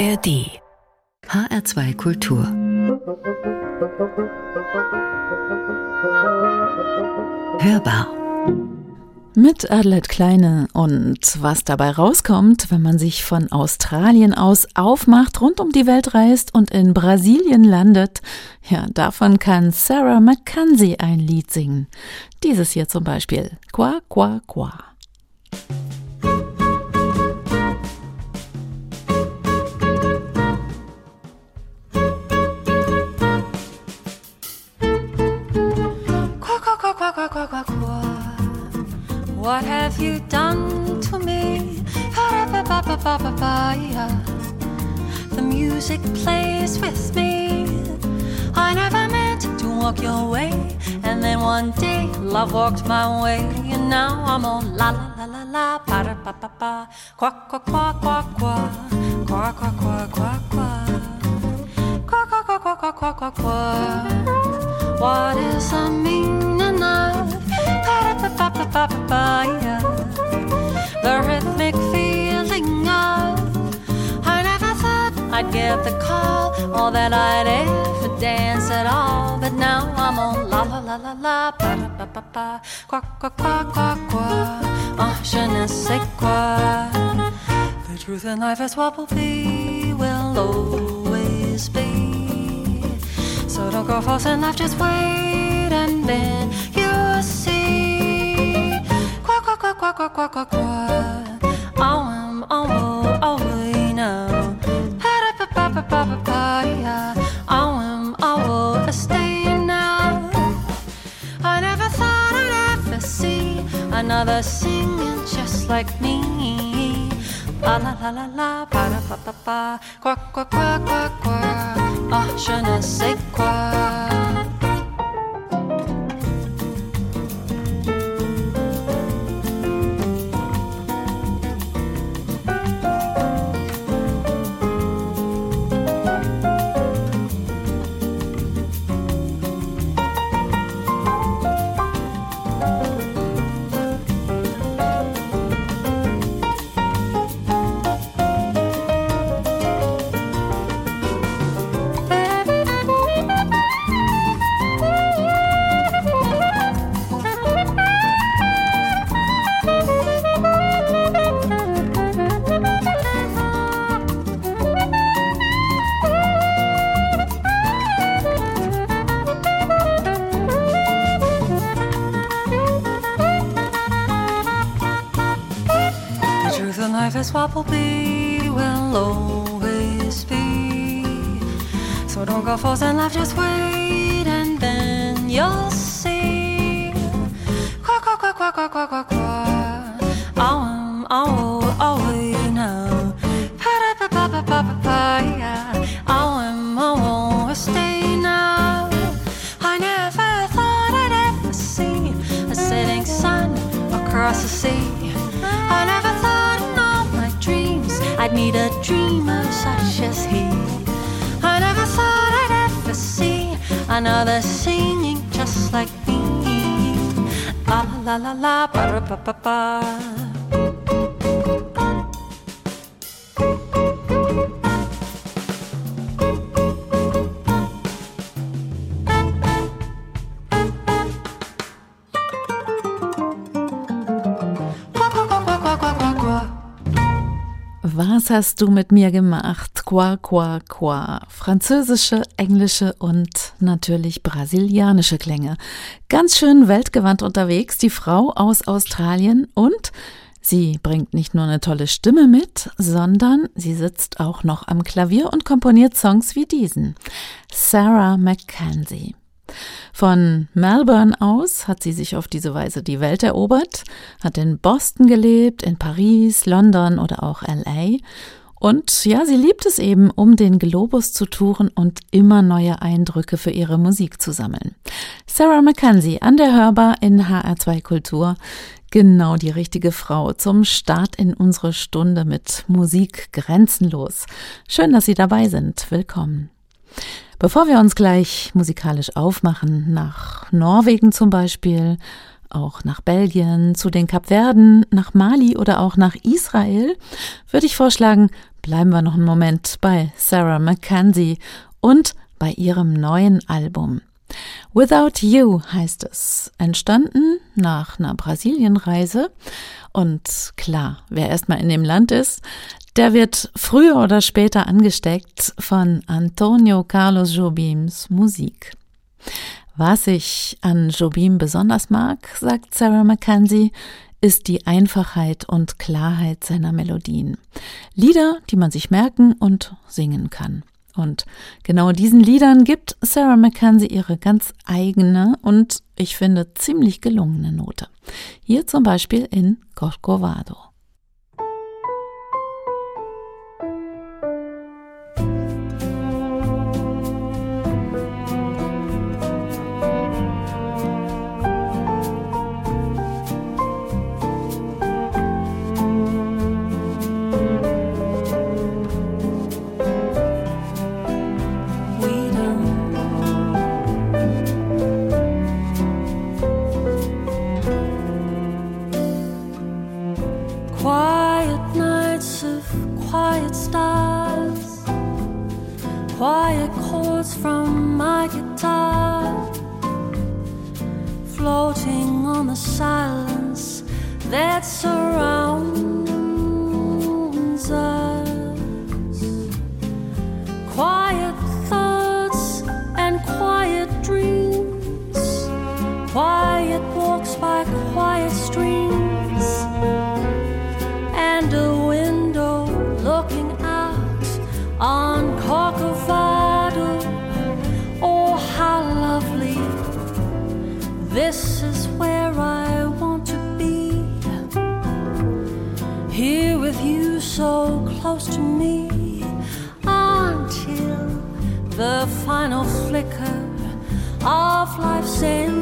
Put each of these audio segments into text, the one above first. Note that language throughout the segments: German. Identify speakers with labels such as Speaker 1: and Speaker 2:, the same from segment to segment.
Speaker 1: ARD HR2 Kultur Hörbar
Speaker 2: mit Adelaide Kleine und was dabei rauskommt, wenn man sich von Australien aus aufmacht, rund um die Welt reist und in Brasilien landet, ja, davon kann Sarah McKenzie ein Lied singen. Dieses hier zum Beispiel. Qua, qua, qua.
Speaker 3: What have you done to me? The music plays with me. I never meant to walk your way, and then one day love walked my way, and now I'm all la la la la la, da pa pa pa, qua qua qua qua qua, qua qua qua qua qua, qua qua qua qua qua. What is the meaning of the rhythmic feeling of I never thought I'd get the call or that I'd ever dance at all. But now I'm on la la la la la pa pa pa pa qua qua qua qua qua oh je ne sais quoi. The truth in life is what will be will always be. So don't go false in love, just wait and then you'll see. Quack, quack, quack, quack, quack, quack, quack, quack. Will be, will always be. So don't go forcing life, just wait and then you'll see. Qua, qua, qua, qua, qua, qua, qua, qua. Oh, oh, oh, we know. Pa, da, pa, pa, pa, pa, pa, pa, yeah. Oh, um, oh, oh, stay now. I never thought I'd ever see a setting sun across the sea. I'd meet a dreamer such as he. I never thought I'd ever see another singing just like me. La la la la la, ba ba ba ba.
Speaker 2: Was hast du mit mir gemacht? Qua, qua, qua. Französische, englische und natürlich brasilianische Klänge. Ganz schön weltgewandt unterwegs, die Frau aus Australien und sie bringt nicht nur eine tolle Stimme mit, sondern sie sitzt auch noch am Klavier und komponiert Songs wie diesen. Sarah McKenzie. Von Melbourne aus hat sie sich auf diese Weise die Welt erobert, hat in Boston gelebt, in Paris, London oder auch LA. Und ja, sie liebt es eben, um den Globus zu touren und immer neue Eindrücke für ihre Musik zu sammeln. Sarah McKenzie an der Hörbar in HR2 Kultur. Genau die richtige Frau zum Start in unsere Stunde mit Musik grenzenlos. Schön, dass Sie dabei sind. Willkommen. Bevor wir uns gleich musikalisch aufmachen, nach Norwegen zum Beispiel, auch nach Belgien, zu den Kapverden, nach Mali oder auch nach Israel, würde ich vorschlagen, bleiben wir noch einen Moment bei Sarah McKenzie und bei ihrem neuen Album. Without You heißt es, entstanden nach einer Brasilienreise. Und klar, wer erstmal in dem Land ist, der wird früher oder später angesteckt von Antonio Carlos Jobims Musik. Was ich an Jobim besonders mag, sagt Sarah McKenzie, ist die Einfachheit und Klarheit seiner Melodien. Lieder, die man sich merken und singen kann. Und genau diesen Liedern gibt Sarah McKenzie ihre ganz eigene und ich finde ziemlich gelungene Note. Hier zum Beispiel in Corcovado.
Speaker 3: This is where I want to be. Here with you, so close to me. Until the final
Speaker 4: flicker of life's end.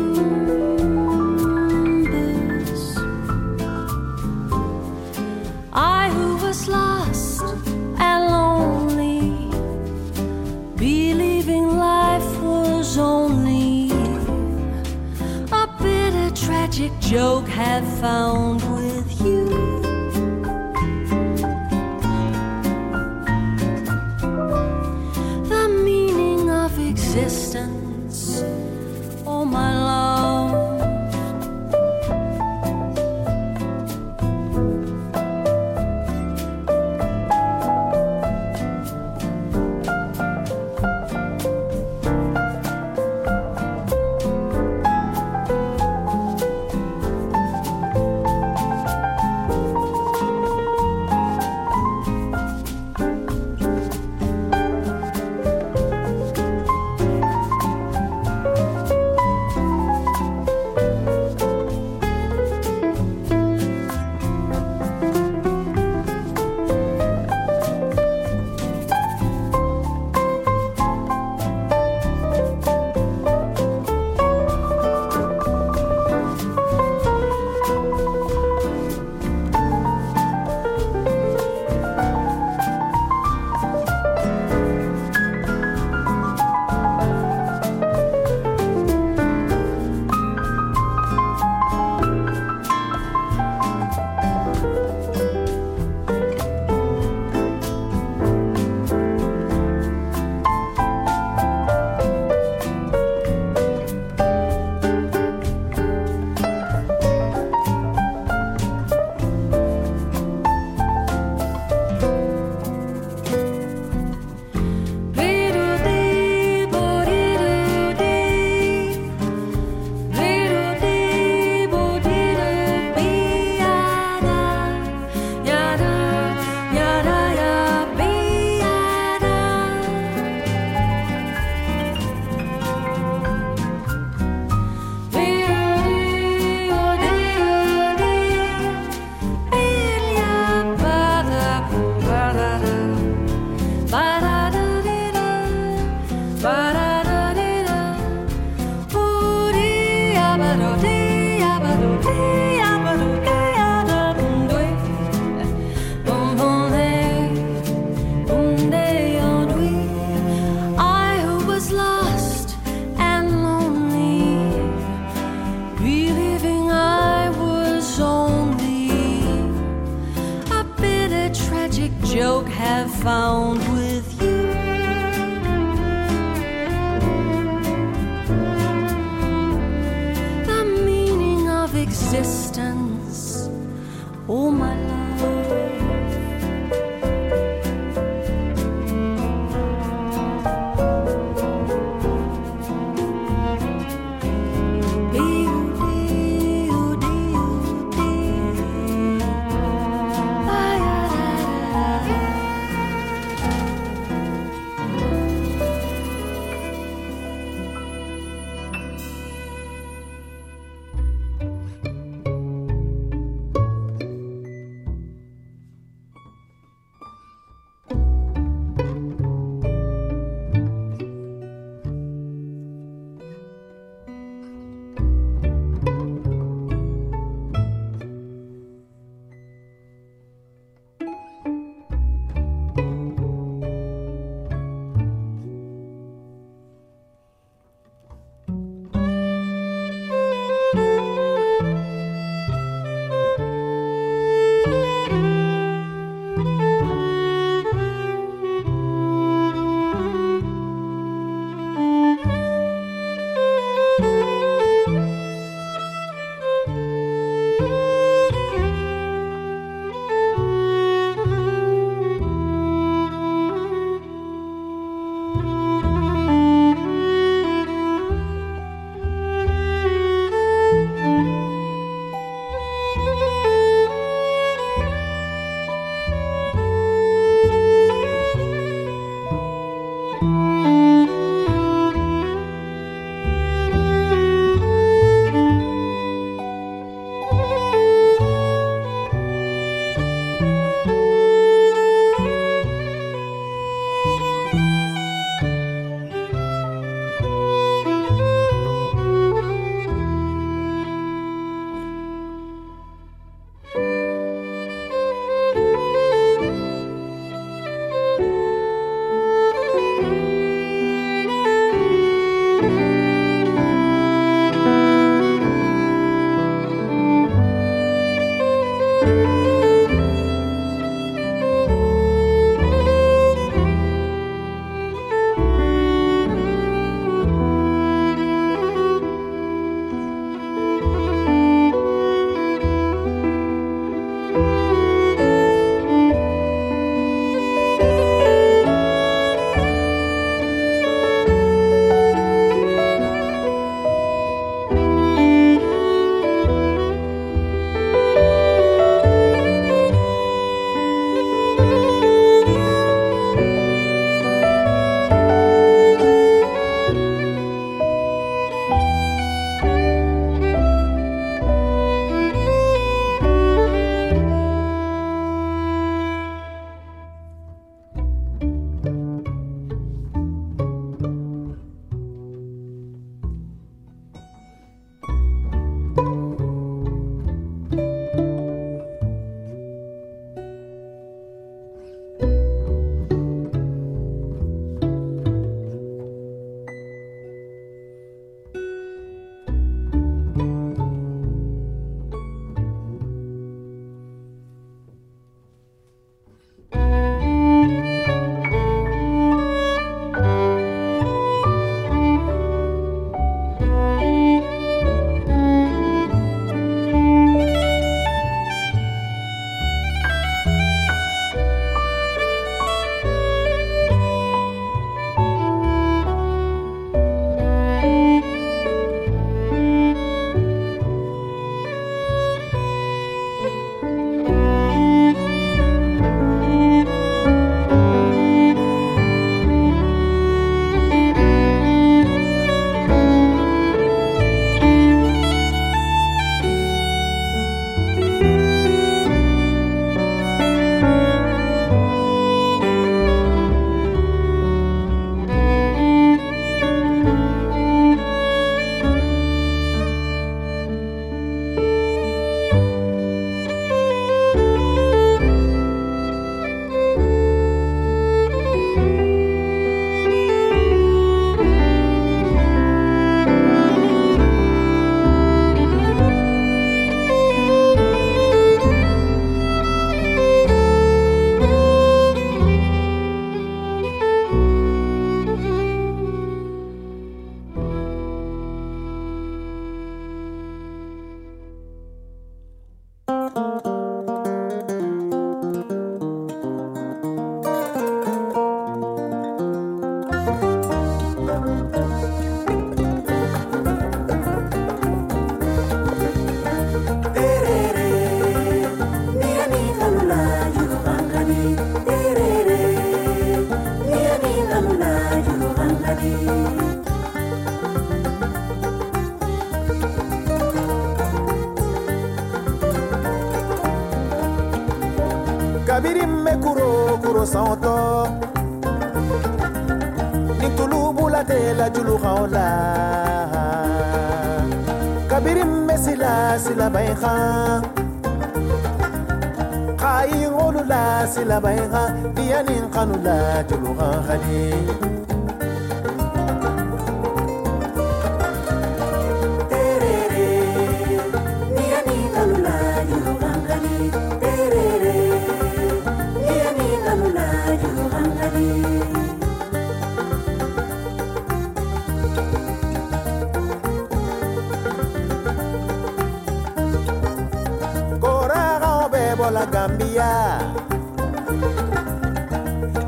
Speaker 4: found santo nin tulu bula de la julugaw la kabiri n be sila silabaɲi kan kayi olu la silabaɲi kan diyanin kanu la julugan Gambia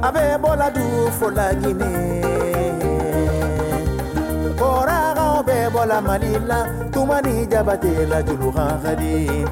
Speaker 4: abe bola du fola Guinée. Koragaw be bola Malila tumani jabate la julukan khadi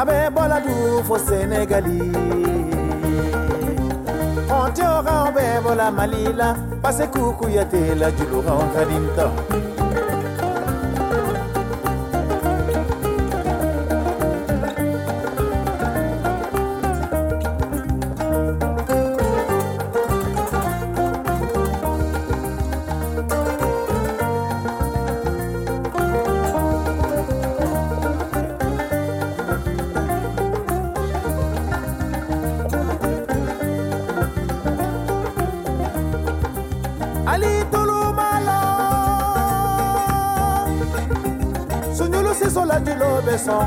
Speaker 4: a bɛ bɔla dun fo Sénégali. An o o la parce que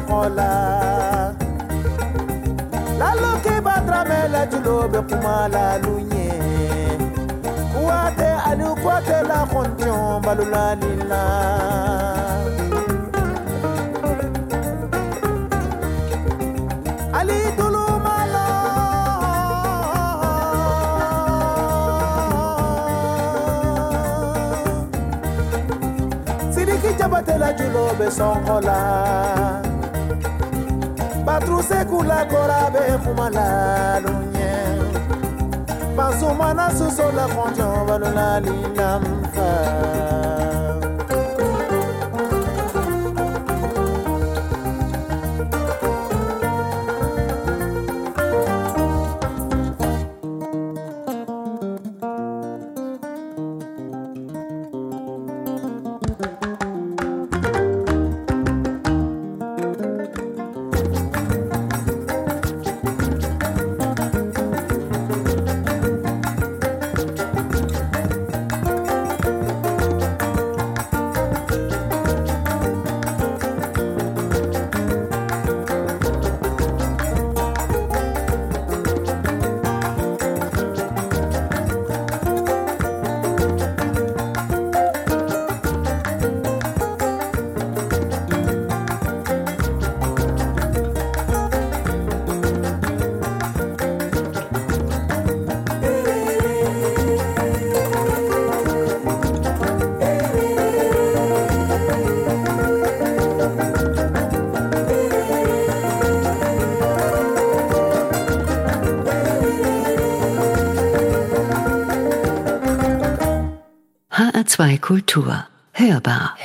Speaker 4: mola. Lalo ki badramela julobe kuma lalu nye kuwate aliu kuwate la kontion balulalila ali tulumala sidiki jabatela julobe sonkola tusekulakora bɛ kumalalo ɲɛ masumana suso la kɔnjɔbalolali lanfa
Speaker 1: HR2 Kultur. Hörbar.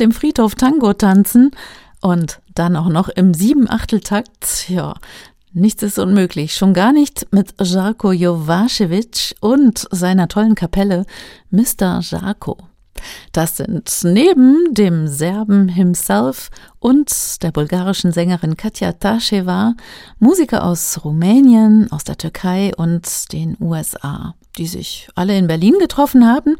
Speaker 2: Dem Friedhof Tango tanzen und dann auch noch im Siebenachteltakt, ja, nichts ist unmöglich. Schon gar nicht mit Jarko Jovacevic und seiner tollen Kapelle Mr. Jarko. Das sind neben dem Serben himself und der bulgarischen Sängerin Katja Tascheva Musiker aus Rumänien, aus der Türkei und den USA, die sich alle in Berlin getroffen haben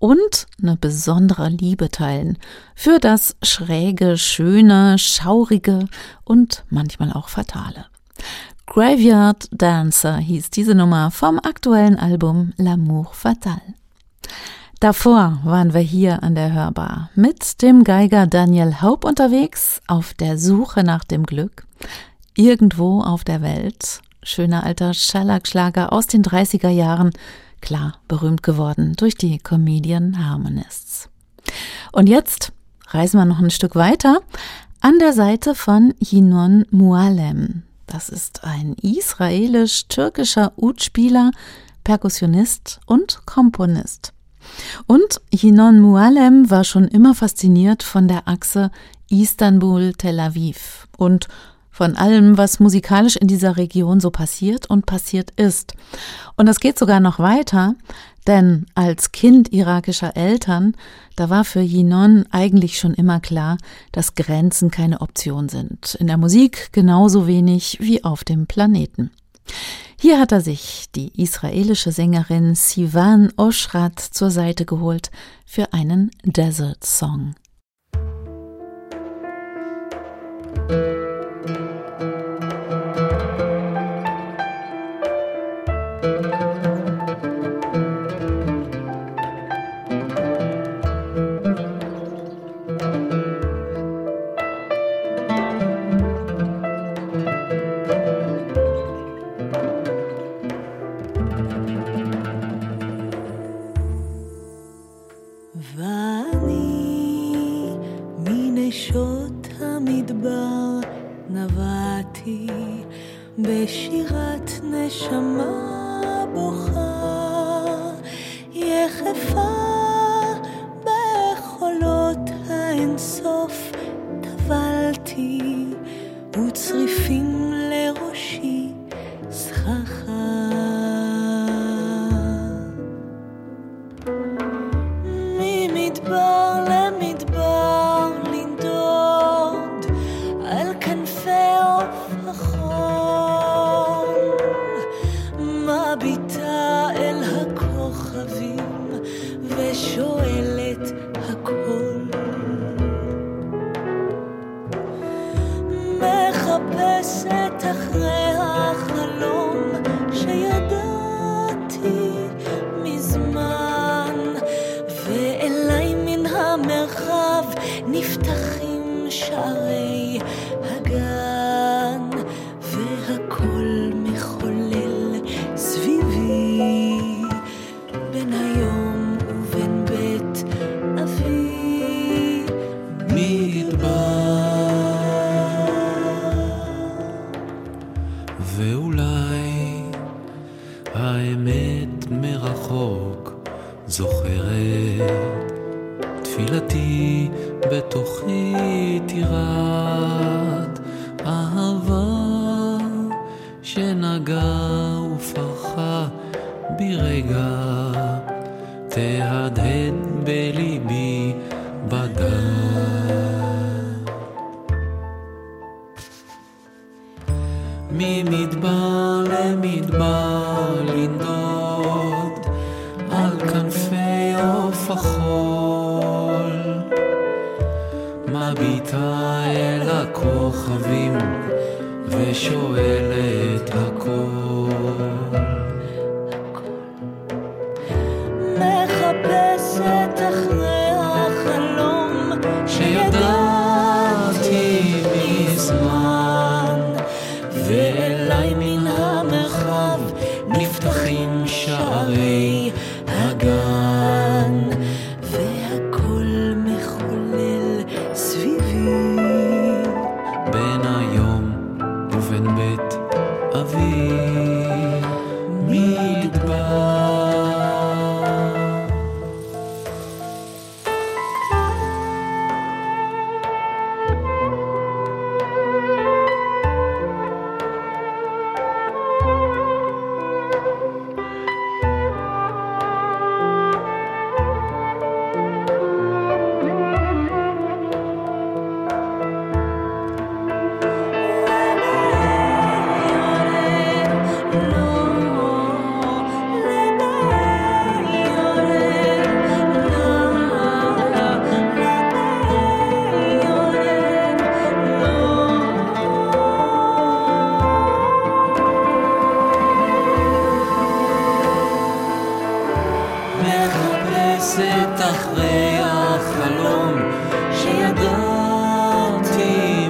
Speaker 2: und eine besondere Liebe teilen für das schräge, schöne, schaurige und manchmal auch fatale. Graveyard Dancer hieß diese Nummer vom aktuellen Album L'amour fatal. Davor waren wir hier an der Hörbar mit dem Geiger Daniel Haub unterwegs auf der Suche nach dem Glück. Irgendwo auf der Welt. Schöner alter Schellackschlager aus den 30er Jahren. Klar, berühmt geworden durch die Comedian Harmonists. Und jetzt reisen wir noch ein Stück weiter an der Seite von Yinon Mualem. Das ist ein israelisch-türkischer Udspieler, Perkussionist und Komponist. Und Yinon Mualem war schon immer fasziniert von der Achse Istanbul-Tel Aviv und von allem, was musikalisch in dieser Region so passiert und passiert ist. Und es geht sogar noch weiter, denn als Kind irakischer Eltern, da war für Yinon eigentlich schon immer klar, dass Grenzen keine Option sind. In der Musik genauso wenig wie auf dem Planeten.
Speaker 5: Hier hat er sich die israelische Sängerin Sivan Oshrat zur Seite geholt für einen Desert Song.
Speaker 6: Ils ואני מנשות המדבר נבעתי בשירת נשמה בוכה
Speaker 5: יחפה
Speaker 7: מהדהד בליבי בגן. ממדבר למדבר לנדוד על כנפי עוף החול, מביטה אל הכוכבים ושואלת מחפשת אחרי החלום שידעתי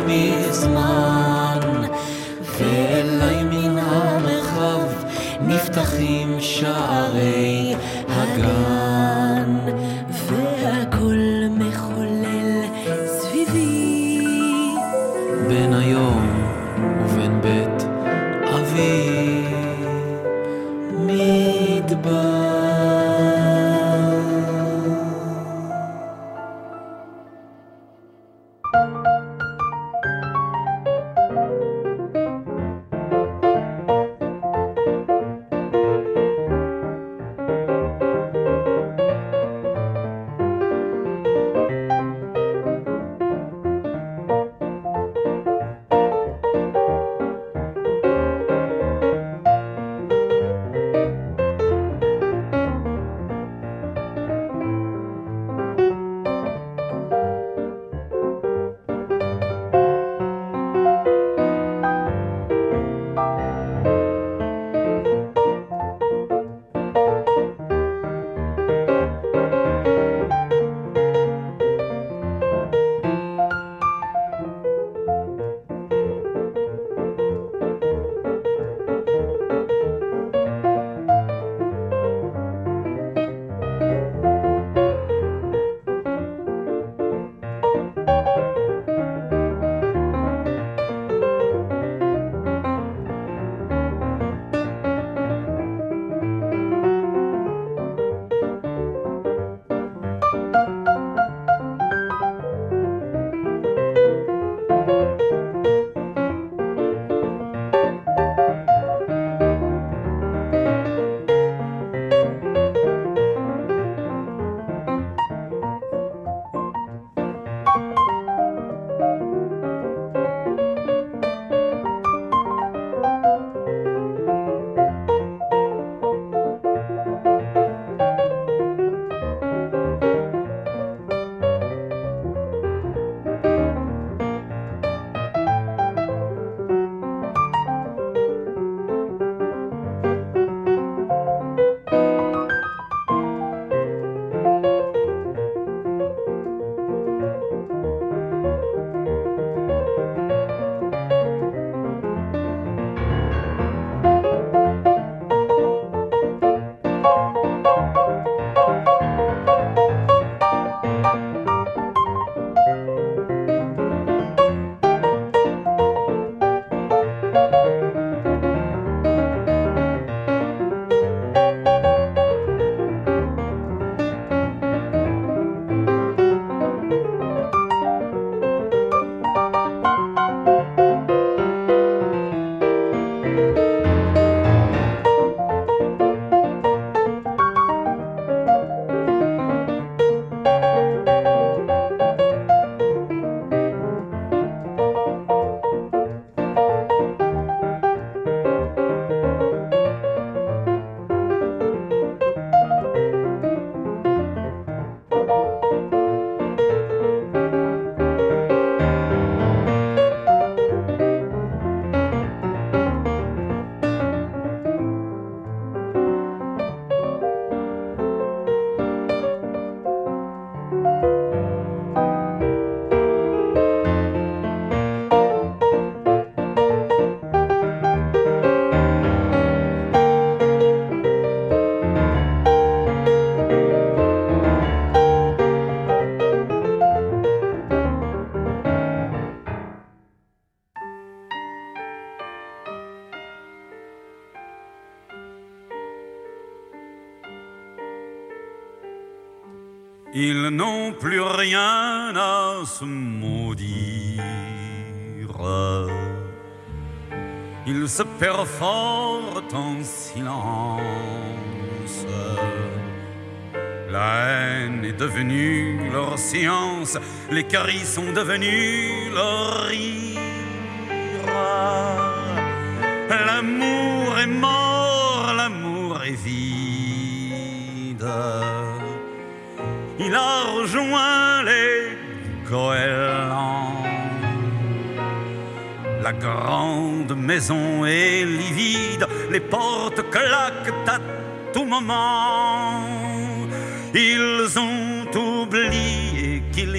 Speaker 7: מזמן, ואליי מן המרחב נפתחים שערי הגן.
Speaker 6: Se perforent en silence. La haine est devenue leur science, les caries sont devenus leur rire. L'amour est mort, l'amour est vide. Il a rejoint les goélands. La grande maison est livide, les portes claquent à tout moment. Ils ont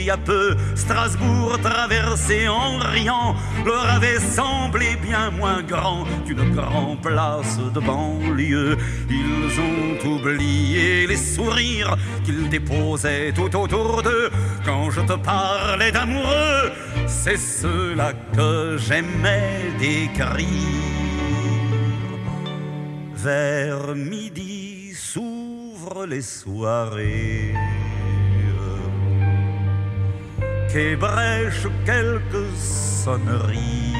Speaker 6: y a peu Strasbourg traversé en riant leur avait semblé bien moins grand qu'une grande place de banlieue. Ils ont oublié les sourires qu'ils déposaient tout autour d'eux quand je te parlais d'amoureux. C'est ceux-là que j'aimais décrire. Vers midi s'ouvrent les soirées qu'ébrèchent quelques sonneries.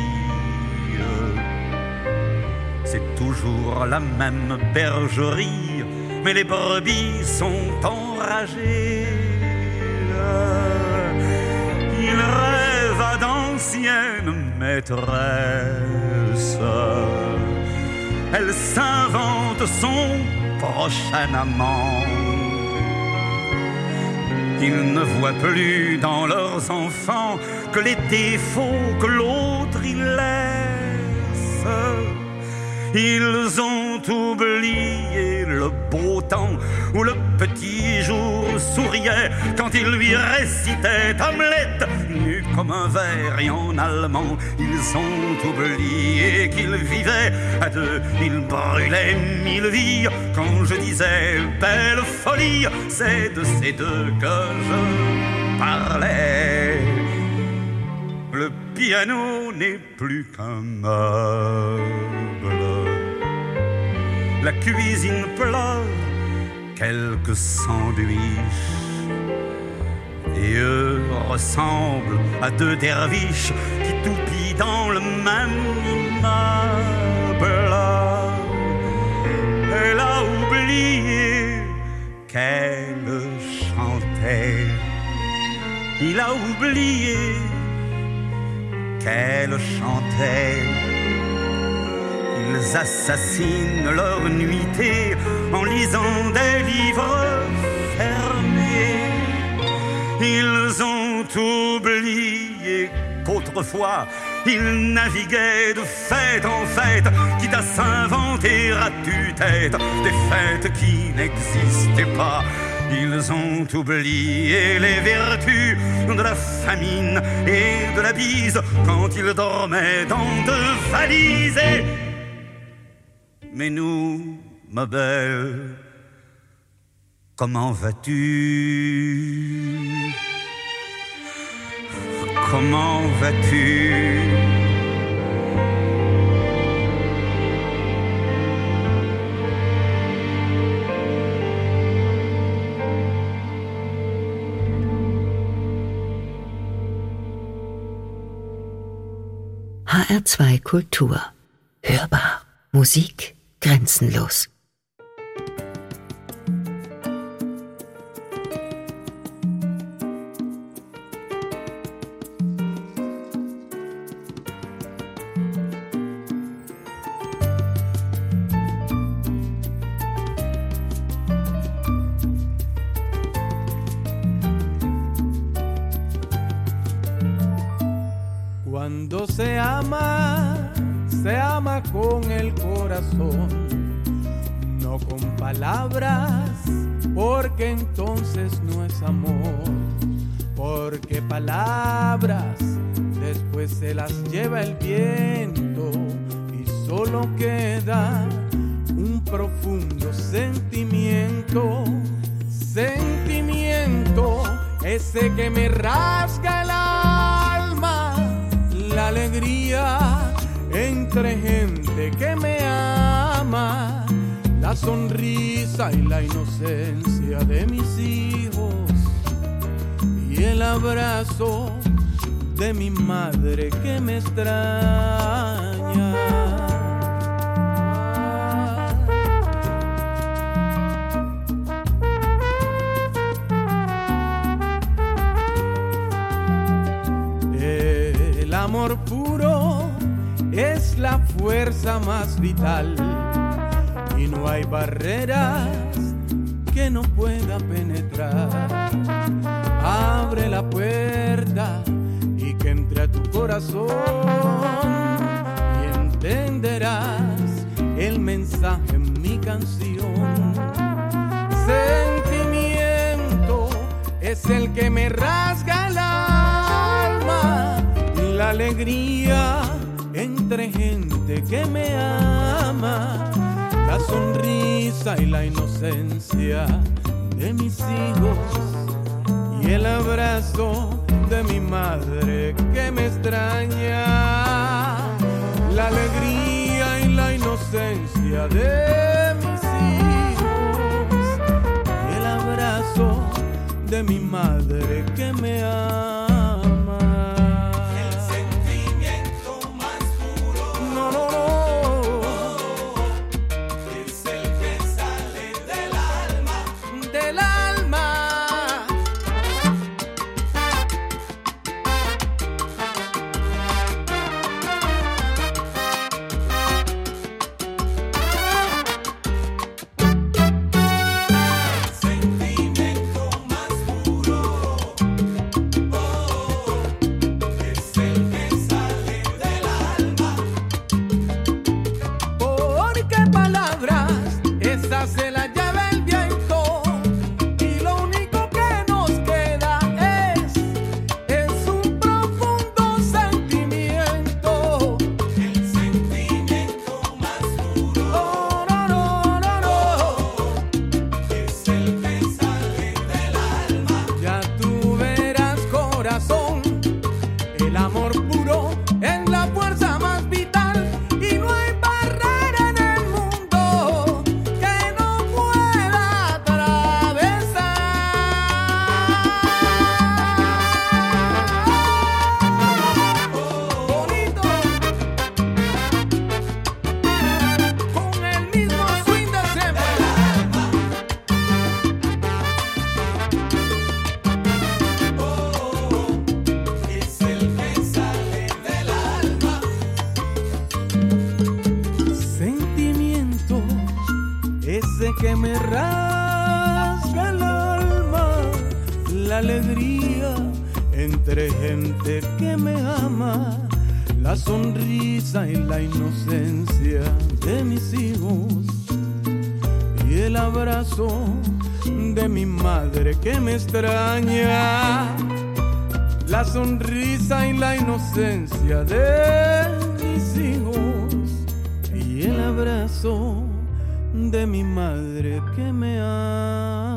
Speaker 6: C'est toujours la même bergerie, mais les brebis sont enragées. Il rêve d'anciennes maîtresses. Elle s'invente son prochain amant. Ils ne voient plus dans leurs enfants que les défauts que l'autre y laisse. Ils ont oublié le beau temps où le petit jour souriait quand il lui récitait Hamlet, nu comme un verre et en allemand. Ils ont oublié qu'ils vivaient à deux, ils brûlaient mille vies. Quand je disais belle folie, c'est de ces deux que je parlais. Le piano n'est plus qu'un meuble. La cuisine pleure quelques sandwichs. Et eux ressemblent à deux derviches qui toupillent dans le même immeuble. Elle a oublié qu'elle chantait. Il a oublié qu'elle chantait. Assassinent leur nuitée en lisant des livres fermés. Ils ont oublié qu'autrefois ils naviguaient de fête en fête, quitte à s'inventer à tue-tête des fêtes qui n'existaient pas. Ils ont oublié les vertus de la famine et de la bise quand ils dormaient dans deux valises. Mais nous, ma belle, comment vas-tu? Comment vas-tu?
Speaker 1: HR2 Kultur. Hörbar. Musik grenzenlos.
Speaker 8: Cuando se ama, se ama con el corazón, no con palabras, porque entonces no es amor, porque palabras después se las lleva el viento y solo queda un profundo sentimiento, sentimiento, ese que me rasga el alma, la alegría entre gente que me ama, la sonrisa y la inocencia de mis hijos, abrazo de mi madre que me extraña. Es la fuerza más vital y no hay barreras que no pueda penetrar. Abre la puerta y que entre a tu corazón y entenderás el mensaje en mi canción. Sentimiento es el que me rasga el alma, la alegría entre gente que me ama. La sonrisa y la inocencia de mis hijos y el abrazo de mi madre que me extraña, la alegría y la inocencia de que me rasga el alma, la alegría entre gente que me ama, la sonrisa y la inocencia de mis hijos y el abrazo de mi madre que me extraña, la sonrisa y la inocencia de mis hijos y el abrazo de mi madre que me ama.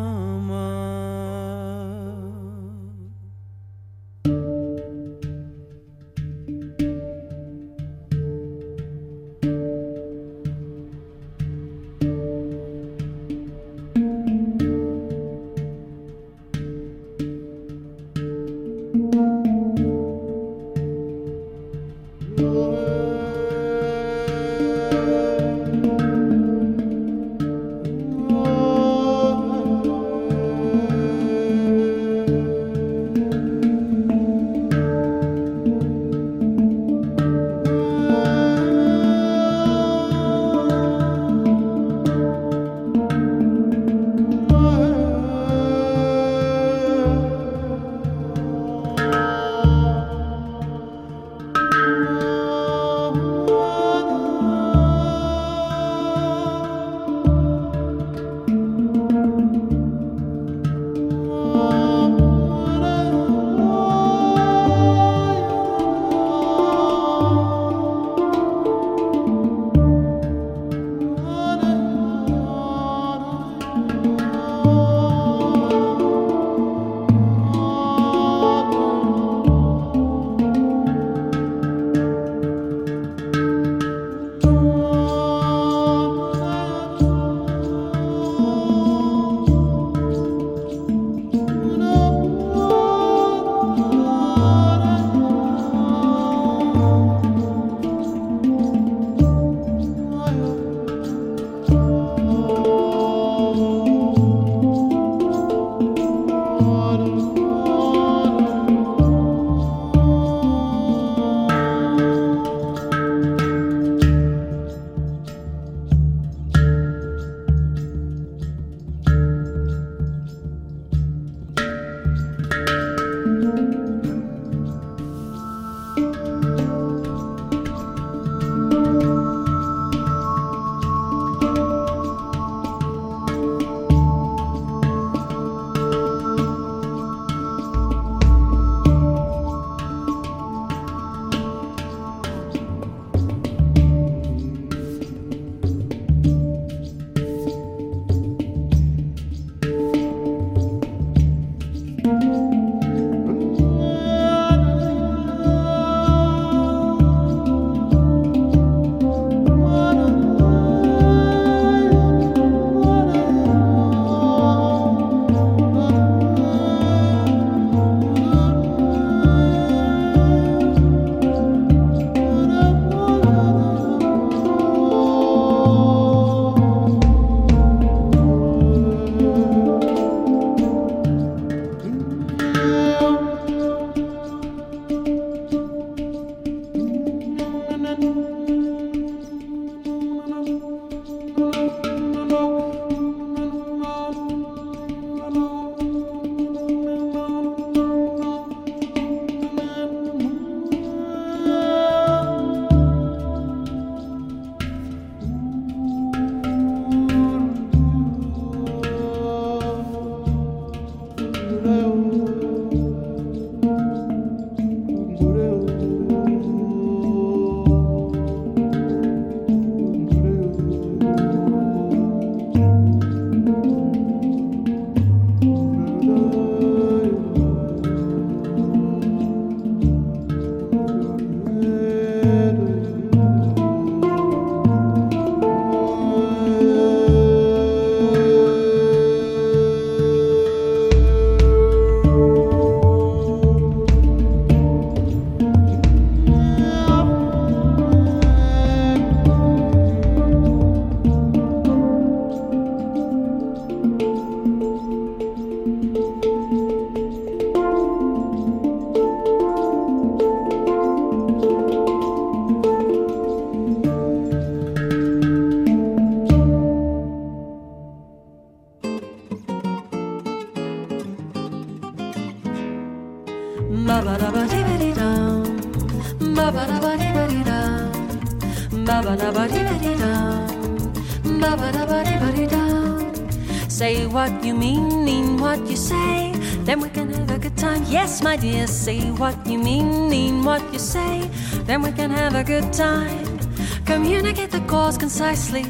Speaker 3: Say what you mean, mean what you say. Then we can have a good time. Yes, my dear, say what you mean, mean what you say. Then we can have a good time. Communicate the cause concisely.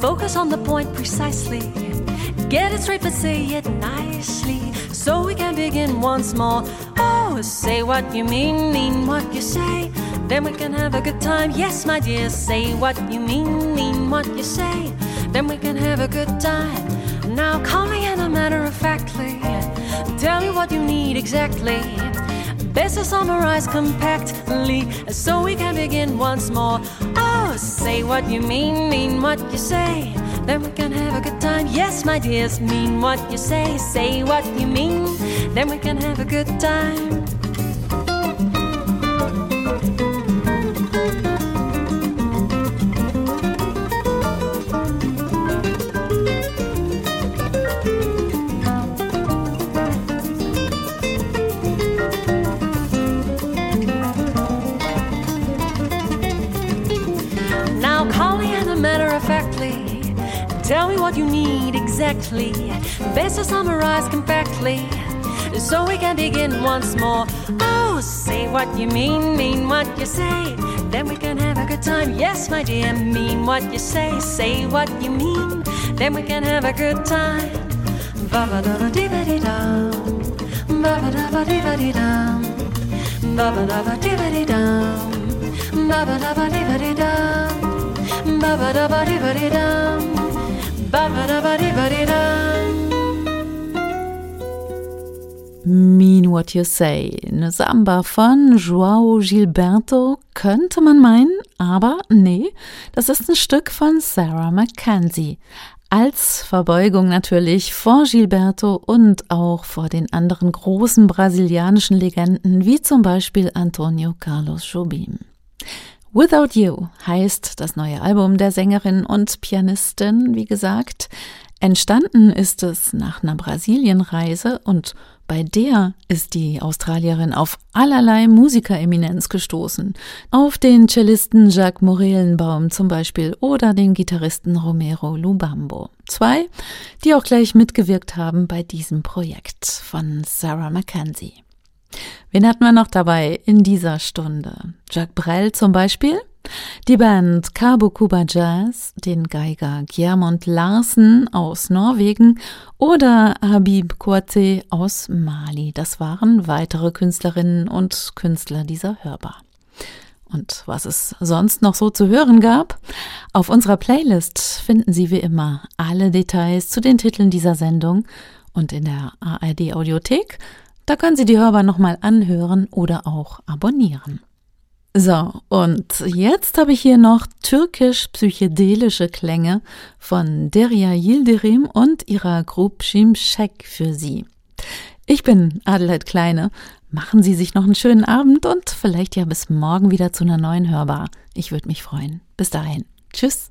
Speaker 3: Focus on the point precisely. Get it straight, but say it nicely. So we can begin once more. Say what you mean, mean what you say. Then we can have a good time. Yes, my dear, say what you mean, mean what you say. Then we can have a good time. Now call me in a matter of factly. Tell me what you need exactly. Best to summarize compactly so we can begin once more. Oh, say what you mean, mean what you say. Then we can have a good time. Yes, my dears, mean what you say. Say what you mean, then we can have a good time. Now, matter of factly, tell me what you need exactly. Best to summarize compactly so we can begin once more. Oh, say what you mean, mean what you say. Then we can have a good time. Yes, my dear, mean what you say. Say what you mean, then we can have a good time. Ba ba da ba dee ba dee dum. Ba ba da ba dee ba dee dum. Ba ba da ba dee ba dee dum. Ba ba da ba dee ba dee dum. Ba ba da ba dee ba dee dum.
Speaker 2: Mean What You Say, eine Samba von Joao Gilberto, könnte man meinen, aber nee, das ist ein Stück von Sarah Mackenzie. Als Verbeugung natürlich vor Gilberto und auch vor den anderen großen brasilianischen Legenden, wie zum Beispiel Antonio Carlos Jobim. Without You heißt das neue Album der Sängerin und Pianistin, wie gesagt. Entstanden ist es nach einer Brasilienreise und bei der ist die Australierin auf allerlei Musikereminenz gestoßen. Auf den Cellisten Jacques Morellenbaum zum Beispiel oder den Gitarristen Romero Lubambo. Zwei, die auch gleich mitgewirkt haben bei diesem Projekt von Sarah Mackenzie. Wen hatten wir noch dabei in dieser Stunde? Jacques Brel zum Beispiel, Die Band Kabukuba Jazz, den Geiger Gjermund Larsen aus Norwegen oder Habib Kouate aus Mali. Das waren weitere Künstlerinnen und Künstler dieser Hörbar. Und was es sonst noch so zu hören gab? Auf unserer Playlist finden Sie wie immer alle Details zu den Titeln dieser Sendung und in der ARD Audiothek. Da können Sie die Hörbar nochmal anhören oder auch abonnieren. So, und jetzt habe ich hier noch türkisch-psychedelische Klänge von Derya Yildirim und ihrer Gruppe Şimşek für Sie. Ich bin Adelheid Kleine. Machen Sie sich noch einen schönen Abend und vielleicht ja bis morgen wieder zu einer neuen Hörbar. Ich würde mich freuen. Bis dahin. Tschüss.